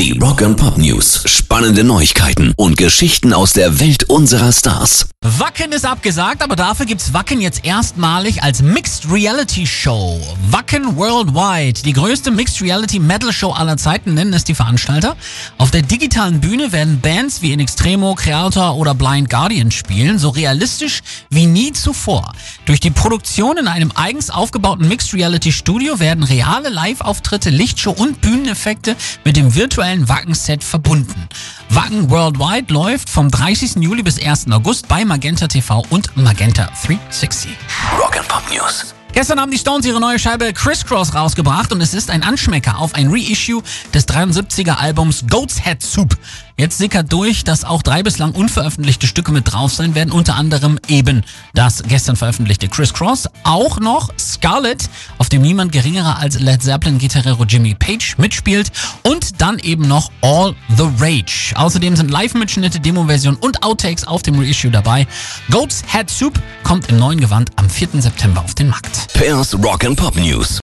Die Rock and Pop News. Spannende Neuigkeiten und Geschichten aus der Welt unserer Stars. Wacken ist abgesagt, aber dafür gibt's Wacken jetzt erstmalig als Mixed Reality Show. Wacken Worldwide, die größte Mixed Reality Metal Show aller Zeiten, nennen es die Veranstalter. Auf der digitalen Bühne werden Bands wie In Extremo, Creator oder Blind Guardian spielen, so realistisch wie nie zuvor. Durch die Produktion in einem eigens aufgebauten Mixed Reality Studio werden reale Live-Auftritte, Lichtshow und Bühneneffekte mit dem virtuellen Wacken-Set verbunden. Wacken Worldwide läuft vom 30. Juli bis 1. August bei Magenta TV und Magenta 360. Gestern haben die Stones ihre neue Scheibe Crisscross rausgebracht und es ist ein Anschmecker auf ein Reissue des 73er Albums Goat's Head Soup. Jetzt sickert durch, dass auch drei bislang unveröffentlichte Stücke mit drauf sein werden, unter anderem eben das gestern veröffentlichte Crisscross, auch noch Scarlet, auf dem niemand geringerer als Led Zeppelin-Gitarrero Jimmy Page mitspielt und dann eben noch All the Rage. Außerdem sind Live-Mitschnitte, Demo-Version und Outtakes auf dem Reissue dabei. Goat's Head Soup kommt im neuen Gewand am 4. September auf den Markt. Pairs Rock and Pop News.